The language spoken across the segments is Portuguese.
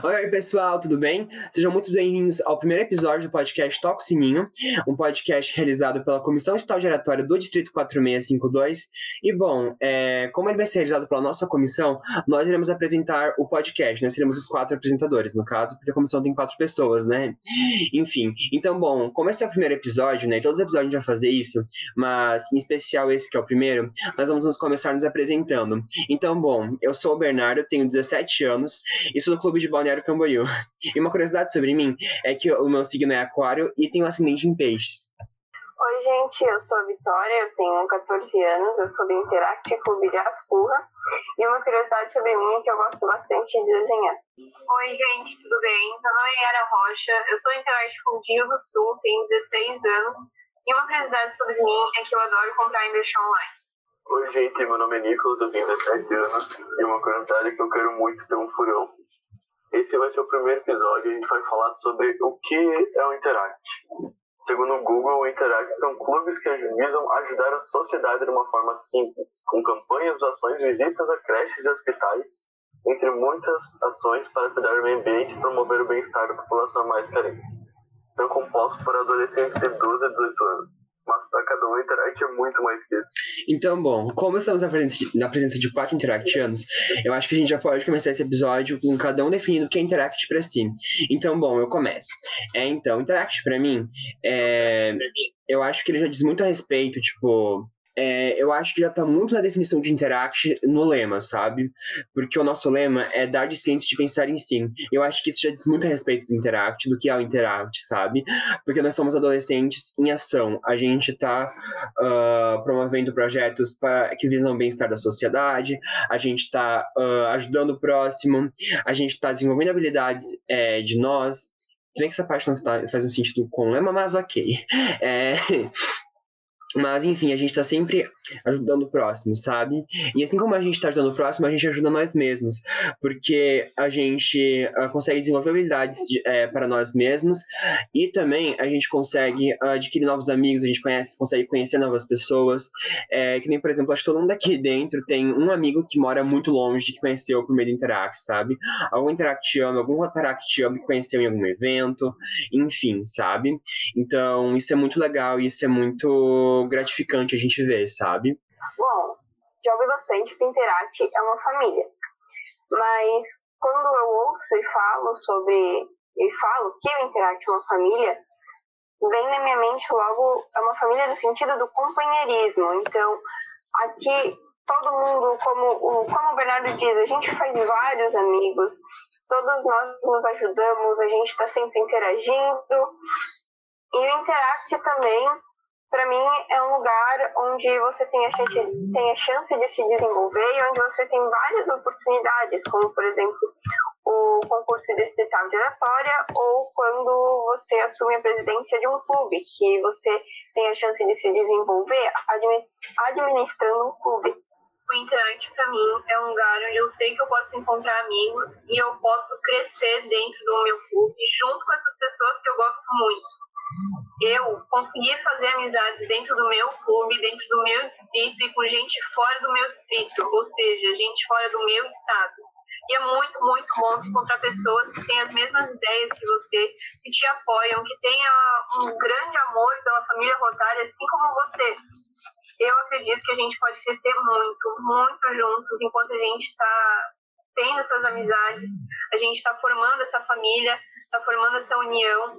Oi, pessoal, tudo bem? Sejam muito bem-vindos ao primeiro episódio do podcast Toco Sininho, um podcast realizado pela Comissão Estadual Geratória do Distrito 4652. E, bom, é, como ele vai ser realizado pela nossa comissão, nós iremos apresentar o podcast, nós seremos os quatro apresentadores, no caso, porque a comissão tem quatro pessoas, né? Enfim, então, bom, como esse é o primeiro episódio, né, todos os episódios a gente vai fazer isso, mas em especial esse que é o primeiro, nós vamos começar nos apresentando. Então, bom, eu sou o Bernardo, tenho 17 anos e sou do Clube de Balneário Camboriú. E uma curiosidade sobre mim é que o meu signo é aquário e tenho ascendente em peixes. Oi, gente, eu sou a Vitória, eu tenho 14 anos, eu sou do Interact Clube de Ascurra. E uma curiosidade sobre mim é que eu gosto bastante de desenhar. Oi, gente, tudo bem? Meu nome é Yara Rocha, eu sou Interact Clube do Sul, tenho 16 anos. E uma curiosidade sobre mim é que eu adoro comprar em deixar online. Oi, gente, meu nome é Nicolas, eu tenho 17 anos. E uma curiosidade é que eu quero muito ter um furão. Esse vai ser o primeiro episódio a gente vai falar sobre o que é o Interact. Segundo o Google, o Interact são clubes que visam ajudar a sociedade de uma forma simples, com campanhas, doações, visitas a creches e hospitais, entre muitas ações para cuidar do meio ambiente e promover o bem-estar da população mais carente. São compostos por adolescentes de 12 a 18 anos cada um, Interact é muito mais que isso. Então, bom, como estamos na presença, de, na presença de quatro Interactianos, eu acho que a gente já pode começar esse episódio com cada um definindo o que é Interact para si. Então, bom, eu começo. É, então, Interact para mim, é, eu acho que ele já diz muito a respeito, tipo, é, eu acho que já está muito na definição de Interact no lema, sabe? Porque o nosso lema é dar de ciência de pensar em si. Eu acho que isso já diz muito a respeito do Interact, do que é o Interact, sabe? Porque nós somos adolescentes em ação. A gente está uh, ah, promovendo projetos pra, que visam o bem-estar da sociedade, a gente está uh, ah, ajudando o próximo, a gente está desenvolvendo habilidades é, de nós. Se bem que essa parte não tá, faz um sentido com o lema, mas ok. É, mas, enfim, a gente tá sempre ajudando o próximo, sabe? E assim como a gente tá ajudando o próximo, a gente ajuda nós mesmos. Porque a gente uh, consegue desenvolver habilidades de, é, para nós mesmos e também a gente consegue uh, adquirir novos amigos, a gente conhece, consegue conhecer novas pessoas. É, que nem, por exemplo, acho que todo mundo aqui dentro tem um amigo que mora muito longe, que conheceu por meio do Interact, sabe? Algum Interactiano, algum Rotaractiano que conheceu em algum evento, enfim, sabe? Então, isso é muito legal isso é muito gratificante a gente ver, sabe? Bom, ouvi bastante Interact é uma família. Mas quando eu ouço e falo sobre. e falo que o Interact é uma família, vem na minha mente logo é uma família no sentido do companheirismo. Então, aqui todo mundo, como o, como o Bernardo diz, a gente faz vários amigos, todos nós nos ajudamos, a gente está sempre interagindo. E o Interact também para mim, é um lugar onde você tem a, chance, tem a chance de se desenvolver e onde você tem várias oportunidades, como, por exemplo, o concurso distrital de oratória ou quando você assume a presidência de um clube, que você tem a chance de se desenvolver administrando um clube. O Interact, para mim, é um lugar onde eu sei que eu posso encontrar amigos e eu posso crescer dentro do meu clube, junto com essas pessoas que eu gosto muito eu consegui fazer amizades dentro do meu clube, dentro do meu distrito e com gente fora do meu distrito, ou seja, gente fora do meu estado. E é muito, muito bom encontrar pessoas que têm as mesmas ideias que você, que te apoiam, que tenham um grande amor pela família Rotária, assim como você. Eu acredito que a gente pode crescer muito, muito juntos, enquanto a gente está tendo essas amizades, a gente está formando essa família, está formando essa união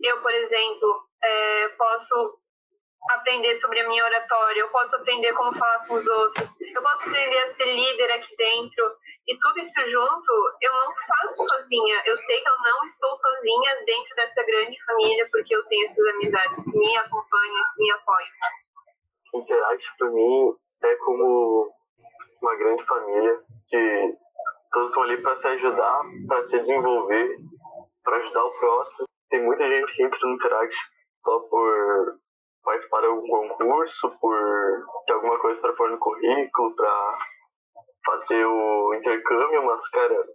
eu, por exemplo, é, posso aprender sobre a minha oratória, eu posso aprender como falar com os outros, eu posso aprender a ser líder aqui dentro. E tudo isso junto, eu não faço sozinha. Eu sei que eu não estou sozinha dentro dessa grande família, porque eu tenho essas amizades que me acompanham, que me apoiam. Interact, para mim, é como uma grande família que todos estão ali para se ajudar, para se desenvolver, para ajudar o próximo tem muita gente que entra no Interact só por participar de algum concurso, por ter alguma coisa para pôr no currículo, para fazer o intercâmbio, mas, cara,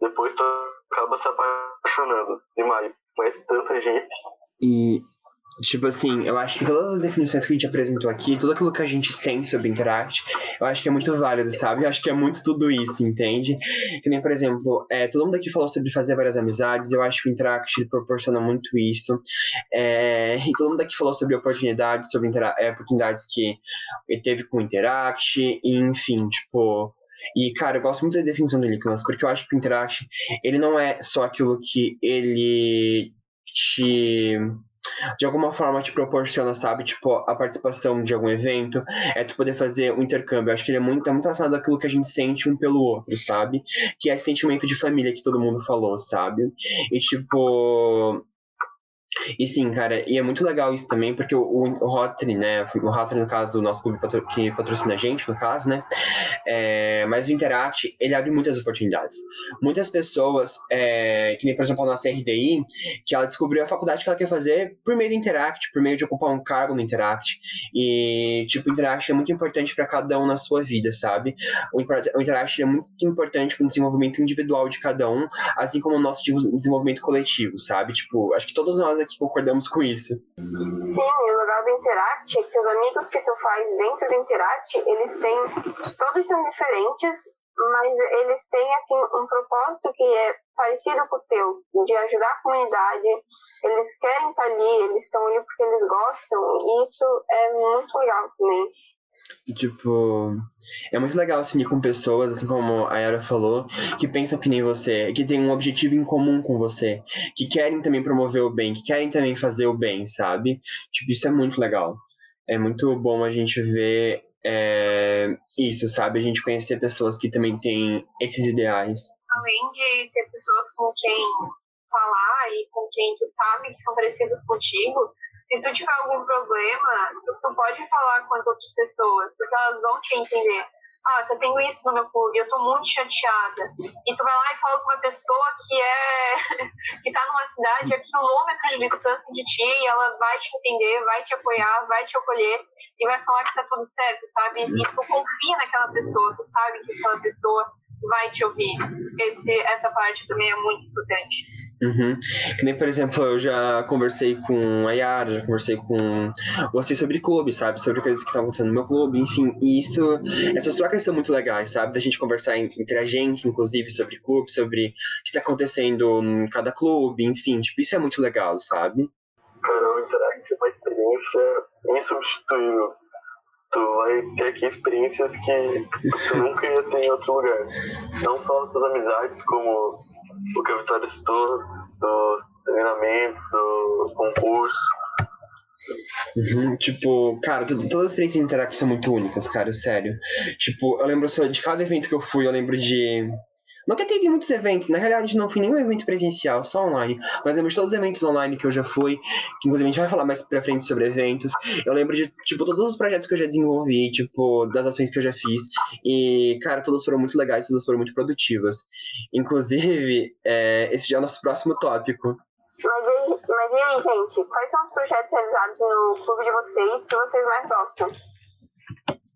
depois tu acaba se apaixonando demais. Conhece tanta gente. E Tipo assim, eu acho que todas as definições que a gente apresentou aqui, tudo aquilo que a gente sente sobre Interact, eu acho que é muito válido, sabe? Eu acho que é muito tudo isso, entende? Que nem, por exemplo, é, todo mundo aqui falou sobre fazer várias amizades, eu acho que o Interact proporciona muito isso. É, e todo mundo aqui falou sobre oportunidades, sobre é, oportunidades que teve com o Interact, e, enfim, tipo. E, cara, eu gosto muito da definição do Nicholas, porque eu acho que o Interact, ele não é só aquilo que ele te de alguma forma te proporciona, sabe, tipo, a participação de algum evento, é tu poder fazer um intercâmbio. Eu acho que ele é muito, é muito relacionado àquilo que a gente sente um pelo outro, sabe? Que é esse sentimento de família que todo mundo falou, sabe? E tipo, e sim, cara, e é muito legal isso também, porque o, o Rotary, né, o Rotary, no caso, do nosso clube patro, que patrocina a gente, no caso, né, é, mas o Interact, ele abre muitas oportunidades. Muitas pessoas, é, que nem, por exemplo, a nossa RDI, que ela descobriu a faculdade que ela quer fazer por meio do Interact, por meio de ocupar um cargo no Interact, e, tipo, o Interact é muito importante para cada um na sua vida, sabe? O, o Interact é muito importante para o desenvolvimento individual de cada um, assim como o nosso desenvolvimento coletivo, sabe? Tipo, acho que todos nós aqui concordamos com isso. Sim, e o legal do Interact é que os amigos que tu faz dentro do Interact, eles têm. Todos são diferentes, mas eles têm assim um propósito que é parecido com o teu, de ajudar a comunidade. Eles querem estar ali, eles estão ali porque eles gostam, e isso é muito legal também. Tipo, é muito legal se unir com pessoas, assim como a Yara falou, que pensam que nem você, que tem um objetivo em comum com você, que querem também promover o bem, que querem também fazer o bem, sabe? Tipo, isso é muito legal. É muito bom a gente ver é, isso, sabe? A gente conhecer pessoas que também têm esses ideais. Além de ter pessoas com quem falar e com quem tu sabe que são parecidas contigo, se tu tiver algum problema, tu, tu, pode falar com as outras pessoas, porque elas vão te entender. Ah, eu tenho isso no meu clube, eu tô muito chateada. E tu vai lá e fala com uma pessoa que é que tá numa cidade a quilômetros de distância de ti e ela vai te entender, vai te apoiar, vai te acolher e vai falar que tá tudo certo, sabe? E tu confia naquela pessoa, tu sabe que aquela pessoa vai te ouvir. Esse, essa parte também é muito importante. Uhum. Que nem, por exemplo, eu já conversei com a Yara, já conversei com você sobre clube, sabe? Sobre coisas que estão acontecendo no meu clube, enfim. E isso, essas trocas são muito legais, sabe? Da gente conversar entre a gente, inclusive, sobre clube, sobre o que está acontecendo em cada clube, enfim. Tipo, isso é muito legal, sabe? Cara, o Interact é uma experiência insubstituível. Tu vai ter aqui experiências que tu nunca ia ter em outro lugar. Não só essas amizades, como o que a Vitória citou, do treinamento, do concurso. Uhum, tipo, cara, todas as experiências de são muito únicas, cara, sério. Tipo, eu lembro só de cada evento que eu fui, eu lembro de Nunca teve muitos eventos, na realidade não fui nenhum evento presencial, só online. Mas lembro de todos os eventos online que eu já fui, que inclusive a gente vai falar mais pra frente sobre eventos. Eu lembro de, tipo, todos os projetos que eu já desenvolvi, tipo, das ações que eu já fiz. E, cara, todas foram muito legais, todas foram muito produtivas. Inclusive, é, esse já é o nosso próximo tópico. Mas mas e aí, gente? Quais são os projetos realizados no clube de vocês que vocês mais gostam?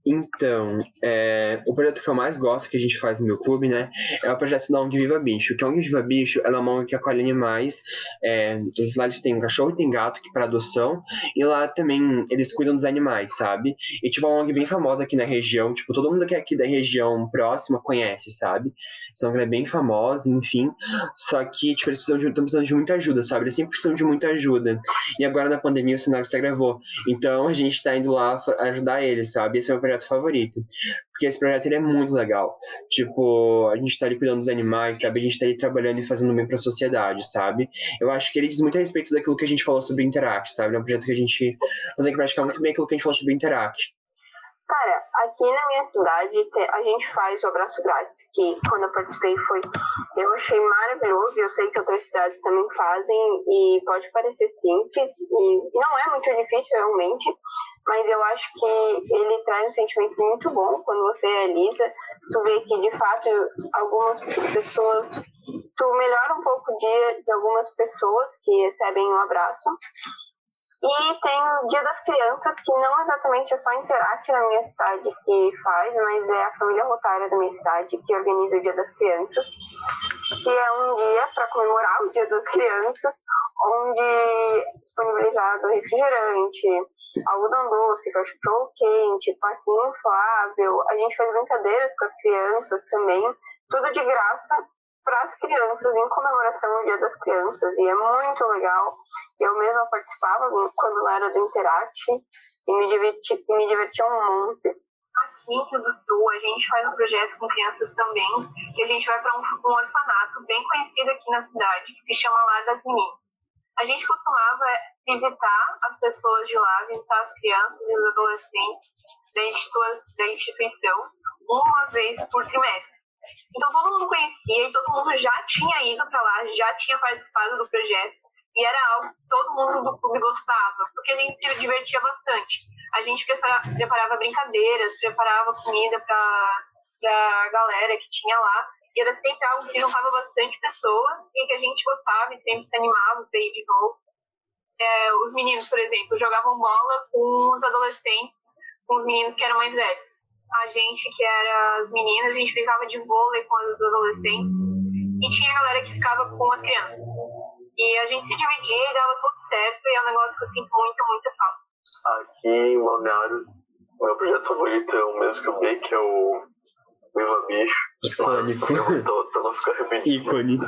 Então, é, o projeto que eu mais gosto que a gente faz no meu clube, né, é o projeto da ONG Viva Bicho. Que a ONG Viva Bicho ela é uma ONG que acolhe animais. É, lá eles têm um cachorro e tem gato que para adoção. E lá também eles cuidam dos animais, sabe? E tipo, é uma ONG bem famosa aqui na região. Tipo, todo mundo que é aqui da região próxima conhece, sabe? São ela é bem famosa, enfim. Só que, tipo, eles precisam de, estão precisando de muita ajuda, sabe? Eles sempre precisam de muita ajuda. E agora na pandemia o cenário se agravou. Então a gente tá indo lá ajudar eles, sabe? Esse é o projeto projeto favorito. Porque esse projeto ele é muito legal. Tipo, a gente tá ali cuidando dos animais, sabe? A gente tá ali trabalhando e fazendo bem pra sociedade, sabe? Eu acho que ele diz muito a respeito daquilo que a gente falou sobre Interact, sabe? É um projeto que a gente consegue praticar muito bem aquilo que a gente falou sobre Interact. Cara, aqui na minha cidade a gente faz o abraço grátis, que quando eu participei foi. Eu achei maravilhoso e eu sei que outras cidades também fazem, e pode parecer simples, e não é muito difícil realmente, mas eu acho que ele traz um sentimento muito bom quando você realiza. Tu vê que, de fato, algumas pessoas. Tu melhora um pouco o dia de algumas pessoas que recebem um abraço. E tem o Dia das Crianças, que não exatamente é só a Interact na minha cidade que faz, mas é a família rotária da minha cidade que organiza o Dia das Crianças, que é um dia para comemorar o Dia das Crianças, onde disponibilizado refrigerante, algodão doce, cachorro quente, parquinho inflável. A gente faz brincadeiras com as crianças também, tudo de graça para as crianças em comemoração ao Dia das Crianças e é muito legal. Eu mesma participava quando era do Interact e me diverti, me divertia um monte. Aqui em do Sul, a gente faz um projeto com crianças também, que a gente vai para um, um orfanato bem conhecido aqui na cidade, que se chama Lar das Meninas. A gente costumava visitar as pessoas de lá, visitar as crianças e os adolescentes da instituição uma vez por trimestre. Então todo mundo conhecia e todo mundo já tinha ido para lá, já tinha participado do projeto e era algo que todo mundo do clube gostava, porque a gente se divertia bastante. A gente preparava brincadeiras, preparava comida para a galera que tinha lá e era sempre algo que juntava bastante pessoas e que a gente gostava e sempre se animava para ir de novo. É, os meninos, por exemplo, jogavam bola com os adolescentes, com os meninos que eram mais velhos a gente, que era as meninas, a gente ficava de vôlei com as adolescentes e tinha a galera que ficava com as crianças. E a gente se dividia e dava tudo certo e é um negócio que eu sinto muito, muito falta. Aqui em Balneário, meu projeto favorito é o mesmo que o B, que é o Viva Bicho. Icônico. Pra não ficar repetindo. Ícone.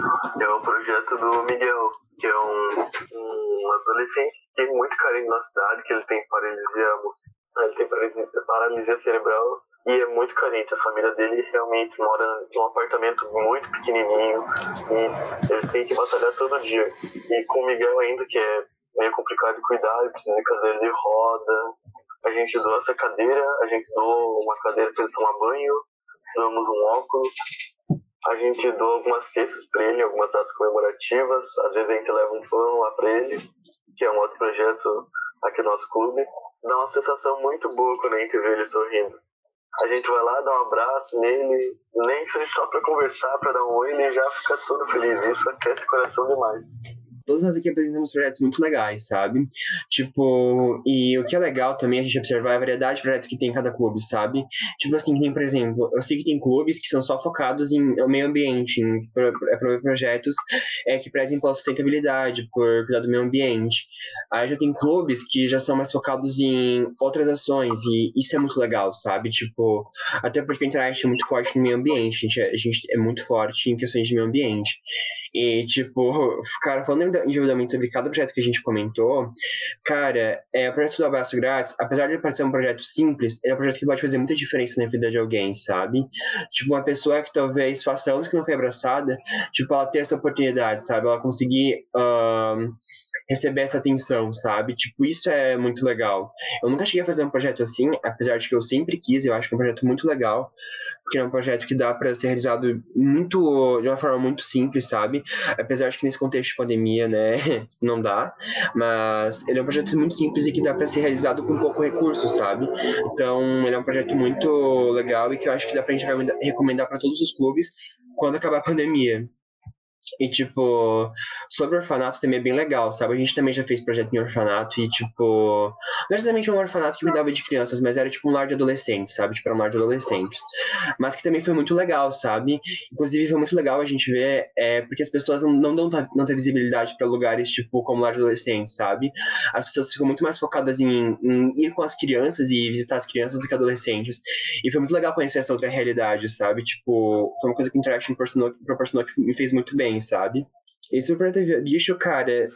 É o projeto do Miguel, que é um, um adolescente que tem muito carinho na cidade, que ele tem paralisia, ele tem paralisia, paralisia cerebral e é muito carente. A família dele realmente mora num apartamento muito pequenininho e ele tem que batalhar todo dia. E com o Miguel ainda, que é meio complicado de cuidar, ele precisa de cadeira de roda. A gente doa essa cadeira, a gente doa uma cadeira para ele tomar banho, doamos um óculos. A gente doa algumas cestas para ele, algumas datas comemorativas. Às vezes a gente leva um pão lá para ele, que é um outro projeto aqui no nosso clube. Dá uma sensação muito boa quando a gente vê ele sorrindo a gente vai lá, dá um abraço nele, nem seja só pra conversar, pra dar um oi, ele já fica todo feliz. Isso aquece o coração demais todas nós aqui apresentamos projetos muito legais, sabe? Tipo, e o que é legal também a gente observar é a variedade de projetos que tem em cada clube, sabe? Tipo assim, tem, por exemplo, eu sei que tem clubes que são só focados em meio ambiente, em promover projetos é, que prezem pela sustentabilidade, por cuidar do meio ambiente. Aí já tem clubes que já são mais focados em outras ações, e isso é muito legal, sabe? Tipo, até porque a Interact é muito forte no meio ambiente, a gente é, a gente é muito forte em questões de meio ambiente. E, tipo, cara, falando individualmente sobre cada projeto que a gente comentou, cara, é, o projeto do Abraço Grátis, apesar de parecer um projeto simples, é um projeto que pode fazer muita diferença na vida de alguém, sabe? Tipo, uma pessoa que talvez faça anos que não foi abraçada, tipo, ela ter essa oportunidade, sabe? Ela conseguir uh, receber essa atenção, sabe? Tipo, isso é muito legal. Eu nunca cheguei a fazer um projeto assim, apesar de que eu sempre quis, eu acho que é um projeto muito legal, porque é um projeto que dá para ser realizado muito, de uma forma muito simples, sabe? Apesar de que nesse contexto de pandemia, né, não dá, mas ele é um projeto muito simples e que dá para ser realizado com pouco recurso, sabe? Então, ele é um projeto muito legal e que eu acho que dá pra gente recomendar para todos os clubes quando acabar a pandemia. E, tipo, sobre orfanato também é bem legal, sabe? A gente também já fez projeto em orfanato e, tipo, não é exatamente um orfanato que cuidava de crianças, mas era, tipo, um lar de adolescentes, sabe? Tipo, era um lar de adolescentes. Mas que também foi muito legal, sabe? Inclusive, foi muito legal a gente ver, é, porque as pessoas não, não dão têm visibilidade para lugares, tipo, como lar de adolescentes, sabe? As pessoas ficam muito mais focadas em, em ir com as crianças e visitar as crianças do que adolescentes. E foi muito legal conhecer essa outra realidade, sabe? Tipo, foi uma coisa que o Interaction proporcionou, proporcionou que me fez muito bem, sabe? Esse Super Bicho, cara,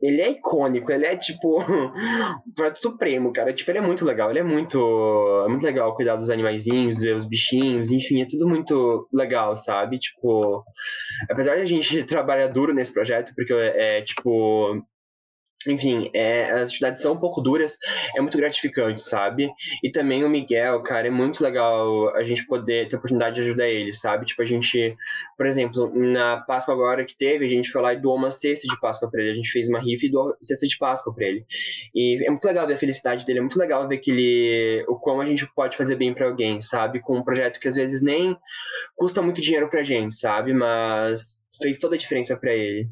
ele é icônico, ele é tipo o prato supremo, cara. Tipo, ele é muito legal, ele é muito, é muito legal cuidar dos animaizinhos, ver os bichinhos, enfim, é tudo muito legal, sabe? Tipo, apesar de a gente trabalhar duro nesse projeto, porque é, é tipo, enfim, é, as atividades são um pouco duras, é muito gratificante, sabe? E também o Miguel, cara, é muito legal a gente poder ter a oportunidade de ajudar ele, sabe? Tipo, a gente, por exemplo, na Páscoa agora que teve, a gente foi lá e doou uma cesta de Páscoa pra ele. A gente fez uma rifa e doou cesta de Páscoa pra ele. E é muito legal ver a felicidade dele, é muito legal ver que ele, o como a gente pode fazer bem para alguém, sabe? Com um projeto que às vezes nem custa muito dinheiro pra gente, sabe? Mas fez toda a diferença para ele.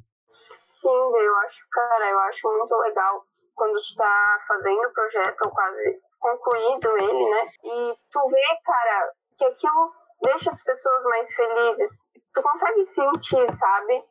Sim, eu acho, cara, eu acho muito legal quando tu tá fazendo o projeto ou quase concluído ele, né? E tu vê, cara, que aquilo deixa as pessoas mais felizes. Tu consegue sentir, sabe?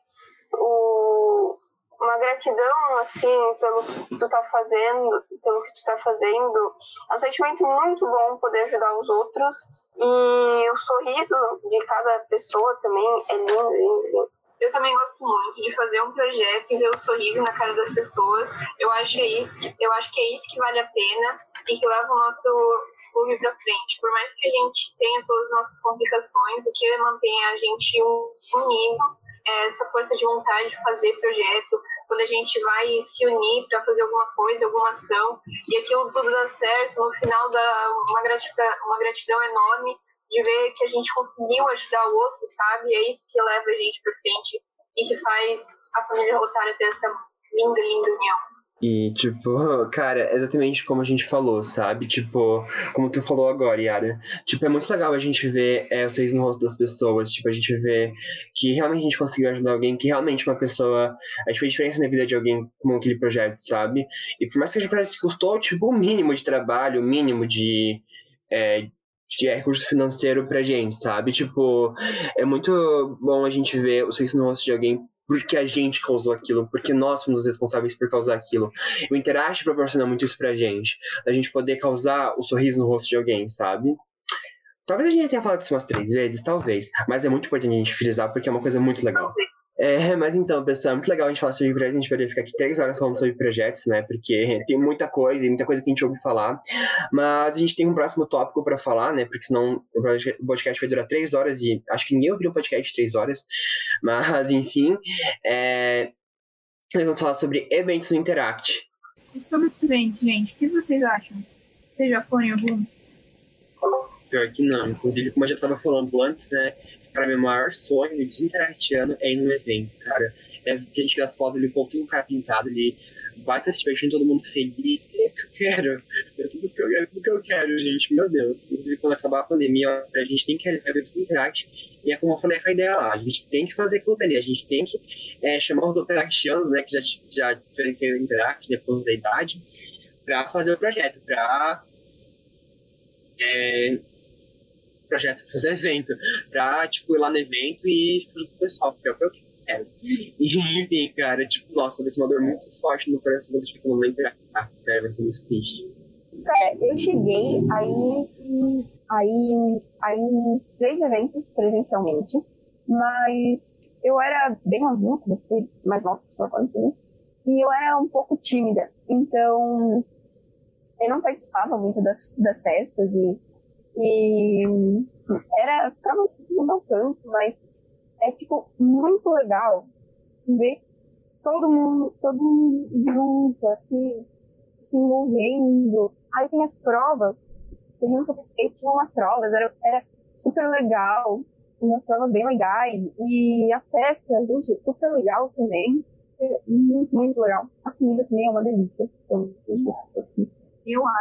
O, uma gratidão, assim, pelo que tu tá fazendo, pelo que tu tá fazendo. É um sentimento muito bom poder ajudar os outros. E o sorriso de cada pessoa também é lindo, lindo, lindo. Eu também gosto muito de fazer um projeto e ver o sorriso na cara das pessoas. Eu acho, é isso, eu acho que é isso que vale a pena e que leva o nosso clube para frente. Por mais que a gente tenha todas as nossas complicações, o que mantém a gente unido é essa força de vontade de fazer projeto, quando a gente vai se unir para fazer alguma coisa, alguma ação, e aquilo tudo dá certo, no final dá uma uma gratidão enorme de ver que a gente conseguiu ajudar o outro, sabe? E é isso que leva a gente para frente e que faz a família Rotária ter essa linda, linda união. E, tipo, cara, exatamente como a gente falou, sabe? Tipo, como tu falou agora, Yara. Tipo, é muito legal a gente ver é, vocês no rosto das pessoas. Tipo, a gente vê que realmente a gente conseguiu ajudar alguém, que realmente uma pessoa. A gente fez diferença na vida de alguém com aquele projeto, sabe? E por mais que a gente custou, tipo, o mínimo de trabalho, o mínimo de. É, de recurso financeiro pra gente, sabe? Tipo, é muito bom a gente ver o sorriso no rosto de alguém porque a gente causou aquilo, porque nós fomos os responsáveis por causar aquilo. O Interact proporciona muito isso pra gente, da gente poder causar o sorriso no rosto de alguém, sabe? Talvez a gente tenha falado isso umas três vezes, talvez, mas é muito importante a gente frisar porque é uma coisa muito legal. É, mas então, pessoal, é muito legal a gente falar sobre projetos. A gente poderia ficar aqui três horas falando sobre projetos, né? Porque tem muita coisa e muita coisa que a gente ouve falar. Mas a gente tem um próximo tópico para falar, né? Porque senão o podcast vai durar três horas e acho que ninguém ouviu um podcast de três horas. Mas, enfim, é... nós vamos falar sobre eventos no Interact. E sobre eventos, gente, o que vocês acham? Vocês já foram em algum? Pior que não. Inclusive, como eu já estava falando antes, né? Para meu maior sonho de interactiano é ir num evento, cara. É que a gente vê as fotos, ele com tudo o cara pintado, vai estar se divertindo, todo mundo feliz. É isso que eu quero. É tudo, que eu, é tudo que eu quero, gente. Meu Deus. Inclusive, quando acabar a pandemia, a gente tem que realizar eventos do Interact. E é como eu falei com a ideia lá, a gente tem que fazer aquilo dali. A gente tem que é, chamar os interactianos, né, que já, já o Interact depois da idade, para fazer o projeto, para é, projeto, fazer evento, pra, tipo, ir lá no evento e fazer com o pessoal, porque é o que eu quero. E, enfim, cara, tipo, nossa, vai ser uma dor muito forte no coração quando a gente fica no interactar, sério, vai ser muito triste. Cara, eu cheguei aí, aí, aí uns três eventos presencialmente, mas eu era bem novinha, quando eu fui mais nova que sua quando e eu era um pouco tímida, então eu não participava muito das, das festas e e era, ficava sentindo um canto, mas é tipo muito legal ver todo mundo, todo mundo junto, assim, se envolvendo. Aí tem as provas, eu skate tinha umas provas, era, era super legal, umas provas bem legais. E a festa, gente, super legal também. Muito, muito legal. A comida também é uma delícia. Então, eu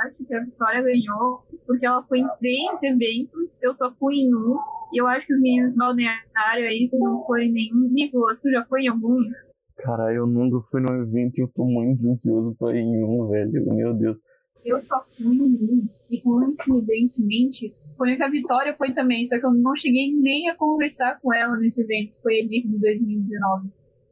acho que a Vitória ganhou porque ela foi em três eventos, eu só fui em um. E eu acho que os meninos balneário aí, se não foi nenhum. Nicolas, tu já foi em algum? Cara, eu nunca fui num evento e eu tô muito ansioso pra ir em um, velho. Meu Deus. Eu só fui em um. E coincidentemente, foi que a Vitória foi também, só que eu não cheguei nem a conversar com ela nesse evento, que foi ele de 2019.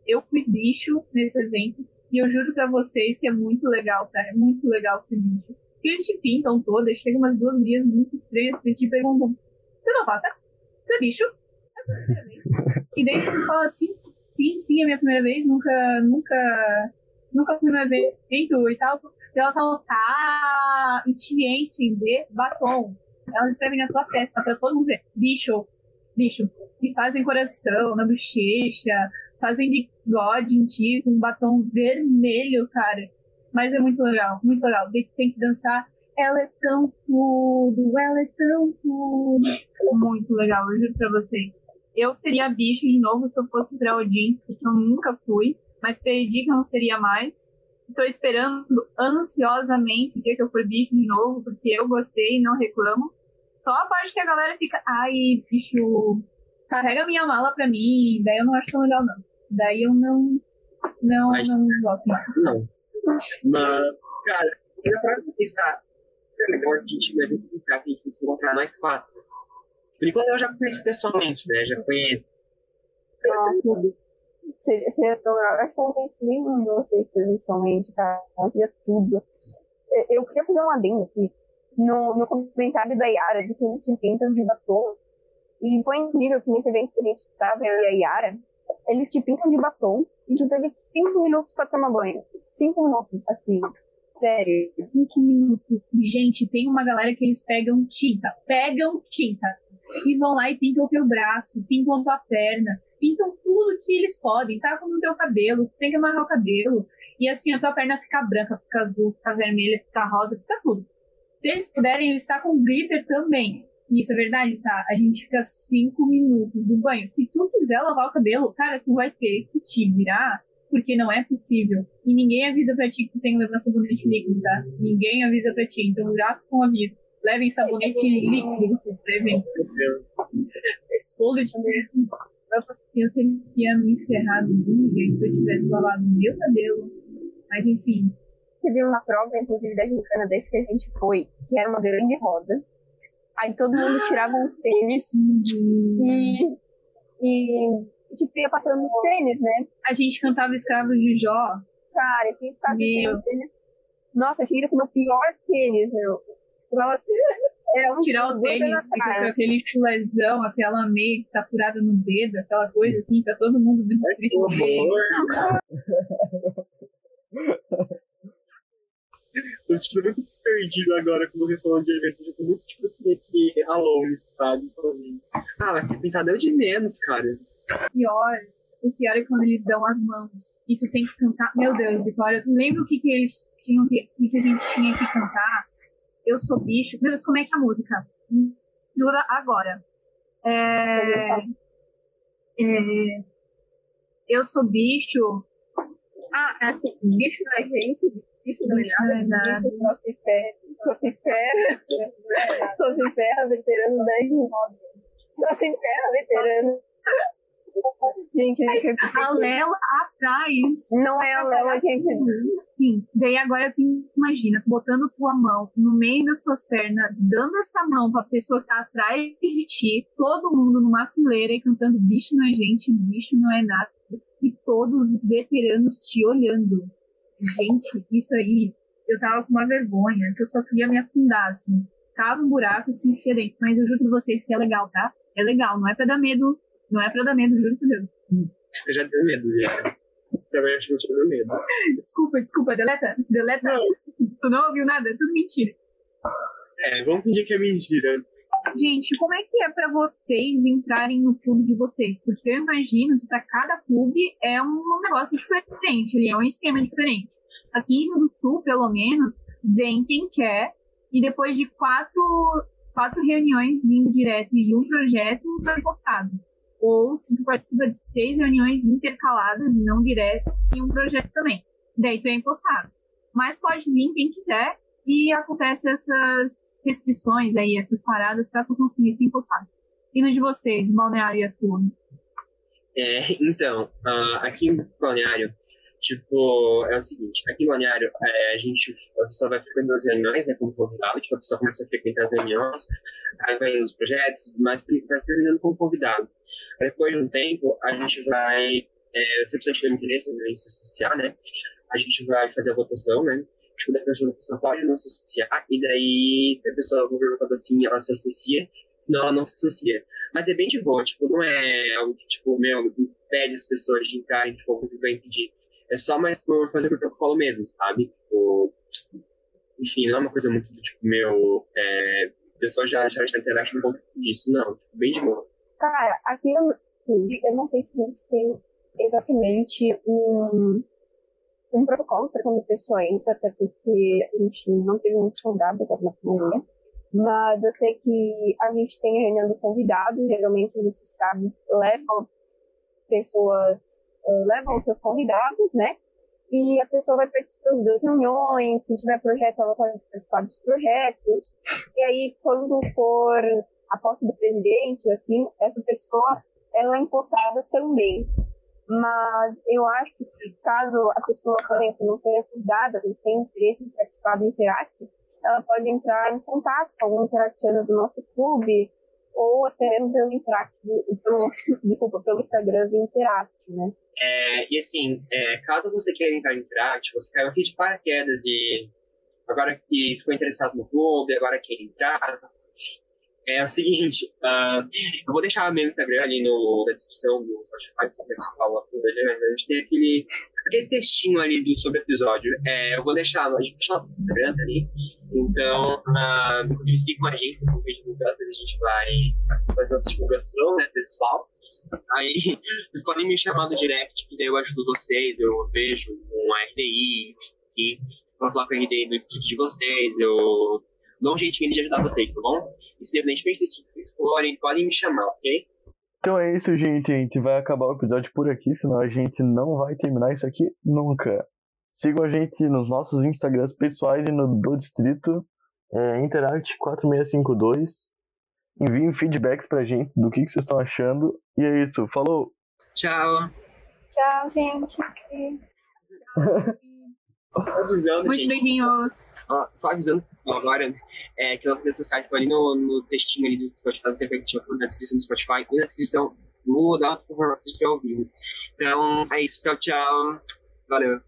Eu fui bicho nesse evento e eu juro pra vocês que é muito legal, cara. É muito legal esse bicho. Porque eles te pintam todas, chegam umas duas gurias muito estranhas que te perguntam: Tu não vota? Tu é bicho? É a primeira vez. e daí tu fala assim: Sim, sim, é minha primeira vez, nunca, nunca, nunca fui no evento e tal. E elas falam: Tá, e te enchem de batom. Elas escrevem na tua testa pra todo mundo ver: Bicho, bicho. E fazem coração na bochecha, fazem bigode em ti com um batom vermelho, cara. Mas é muito legal, muito legal. Tu tem que dançar. Ela é tão tudo, ela é tão tudo. Muito legal, eu juro pra vocês. Eu seria bicho de novo se eu fosse pra Odin, porque eu nunca fui. Mas perdi que eu não seria mais. Estou esperando ansiosamente o dia que eu for bicho de novo, porque eu gostei e não reclamo. Só a parte que a galera fica, ai, bicho, carrega minha mala pra mim, daí eu não acho tão legal, não. Daí eu não, não, Mas, não gosto mais. Não. Mas, cara, eu pra pensar, isso é legal a gente deve pensar que a gente se encontrar nós quatro. Por enquanto eu já conheço pessoalmente, né? Já conheço. Nossa. Seria, seria tão. Eu acho que eu não nem um de vocês presencialmente, cara. Eu queria tudo. Eu, queria fazer um adendo aqui. No, no comentário da Yara, de que eles te pintam de batom. E foi incrível que nesse evento que a gente tava, eu e a Yara, eles te pintam de batom e tu teve cinco minutos pra tomar banho. Cinco minutos, assim. Sério. Cinco minutos. Gente, tem uma galera que eles pegam tinta. Pegam tinta. E vão lá e pintam o teu braço, pintam a tua perna, pintam tudo que eles podem, tacam no teu cabelo, tem que amarrar o cabelo. E assim, a tua perna fica branca, fica azul, fica vermelha, fica rosa, fica tudo. Se eles puderem, eles tacam glitter também. Isso é verdade, tá? A gente fica cinco minutos do banho. Se tu quiser lavar o cabelo, cara, tu vai ter que te virar, porque não é possível. E ninguém avisa pra ti que tu tem que levar sabonete líquido, tá? Ninguém avisa pra ti. Então já com aviso. Levem sabonete líquido pro evento. Exposed mesmo. Eu teria me encerrado muito se eu tivesse lavado meu cabelo. Mas enfim. Teve uma prova, inclusive, da gincana desse que a gente foi, que era uma grande roda. Aí todo mundo tirava um tênis e, e tipo, ia passando os tênis, né? A gente cantava Escravos de Jó. Cara, quem ficava sem tênis. Nossa, tira com o meu pior tênis, meu. É um Tirar o tênis, fica com aquele chulezão, aquela meia que tá furada no dedo, aquela coisa assim, pra todo mundo do distrito. Eu estou muito perdido agora com vocês falando de evento. Eu tô muito, tipo assim, aqui alone, sabe? Sozinho. Ah, mas ter pintado é o de menos, cara. Pior, o pior é quando eles dão as mãos e tu tem que cantar. Meu Deus, Vitória, tu lembra o que, que eles tinham que, que a gente tinha que cantar? Eu sou bicho. Meu Deus, como é que é a música? Jura agora. É... é... Eu sou bicho. Ah, assim, bicho da gente, é só se ferra, só se ferra, só se ferra, veterano da Só se ferra, veterano. Gente, a Lela atrás. Não é a Lela que a gente. Sim, daí agora tu imagina, botando tua mão no meio das tuas pernas, dando essa mão pra pessoa que tá atrás de ti, todo mundo numa fileira e cantando bicho não é gente, bicho não é nada. E todos os veteranos te olhando. Gente, isso aí, eu tava com uma vergonha, que eu só queria me afundar, assim. Tava um buraco, assim, enfia dentro. Mas eu juro pra vocês que é legal, tá? É legal, não é pra dar medo não é pra dar medo, juro por Deus. Você já deu medo, já. Você realmente não te deu medo. Desculpa, desculpa, deleta. Deleta. Não. Tu não ouviu nada? É tudo mentira. É, vamos fingir que é mentira. Gente, como é que é para vocês entrarem no clube de vocês? Porque eu imagino que para cada clube é um negócio diferente, é um esquema diferente. Aqui no Sul, pelo menos, vem quem quer e depois de quatro, quatro reuniões vindo direto e um projeto, foi postado ou se tu participa de seis reuniões intercaladas, não direto, e um projeto também. Daí tu é empossado. Mas pode vir quem quiser e acontece essas restrições aí, essas paradas para tu conseguir ser empossado. E no de vocês, Balneário e as É, então, uh, aqui em Balneário, tipo, é o seguinte, aqui em Balneário, é, a gente, a pessoa vai frequentando as reuniões, né, como convidado, tipo, a pessoa começa a frequentar as reuniões, aí vai nos projetos, mas vai terminando como convidado. Depois de um tempo, a gente vai, é, se a pessoa tiver interesse em se associar, né? A gente vai fazer a votação, né? Tipo, da pessoa, pode não se associar, e daí, se a pessoa for perguntada assim, ela se associa, senão ela não se associa. Mas é bem de boa, tipo, não é algo que, tipo, meu, impede as pessoas de entrarem, tipo, você vai impedir. É só mais por fazer o protocolo mesmo, sabe? Tipo, enfim, não é uma coisa muito, tipo, meu, é, a pessoa já, já está um pouco disso, não, tipo, bem de boa. Cara, aqui eu, eu não sei se a gente tem exatamente um, um protocolo para quando a pessoa entra, até porque a gente não teve muito convidado até na pandemia. Mas eu sei que a gente tem a reunião do convidado, geralmente os associados levam pessoas, uh, levam os seus convidados, né? E a pessoa vai participar das reuniões, se tiver projeto, ela pode participar dos projetos. E aí, quando for a posse do presidente, assim, essa pessoa ela é empossada também. Mas eu acho que caso a pessoa, por exemplo, não seja cuidada, eles têm interesse em participar do Interact, ela pode entrar em contato com algum interactiano do nosso clube, ou até mesmo pelo Interact, desculpa, pelo Instagram do Interact, né? É, e assim, é, caso você queira entrar em Interact, você caiu aqui de paraquedas e agora que ficou interessado no clube, agora quer entrar, é o seguinte, uh, eu vou deixar meu Instagram ali no, na descrição do Spotify, se você fala tudo ali, mas a gente tem aquele, aquele textinho ali do, sobre o episódio. É, eu vou deixar, a gente deixar nossos Instagrams ali. Então, uh, inclusive sigam a gente no vídeo divulgando, a gente vai fazer essa divulgação, né, pessoal. Aí, vocês podem me chamar no direct, que daí eu ajudo vocês, eu vejo um RDI, e vou falar com o RDI no distrito de vocês, eu dou um jeitinho de ajudar vocês, tá bom? Independentemente disso que vocês forem, podem me chamar, ok? Então é isso, gente. A gente vai acabar o episódio por aqui, senão a gente não vai terminar isso aqui nunca. Sigam a gente nos nossos Instagrams pessoais e no do distrito, é, Interact4652. Enviem feedbacks pra gente do que, que vocês estão achando. E é isso. Falou! Tchau! Tchau, gente. Muitos beijinhos. Só avisando agora é, que nossas redes sociais estão ali no, no textinho ali do Spotify, você vai tinha na descrição do Spotify e na descrição no da outra plataforma que você estiver ouvindo. Então, é isso. Tchau, tchau. Valeu.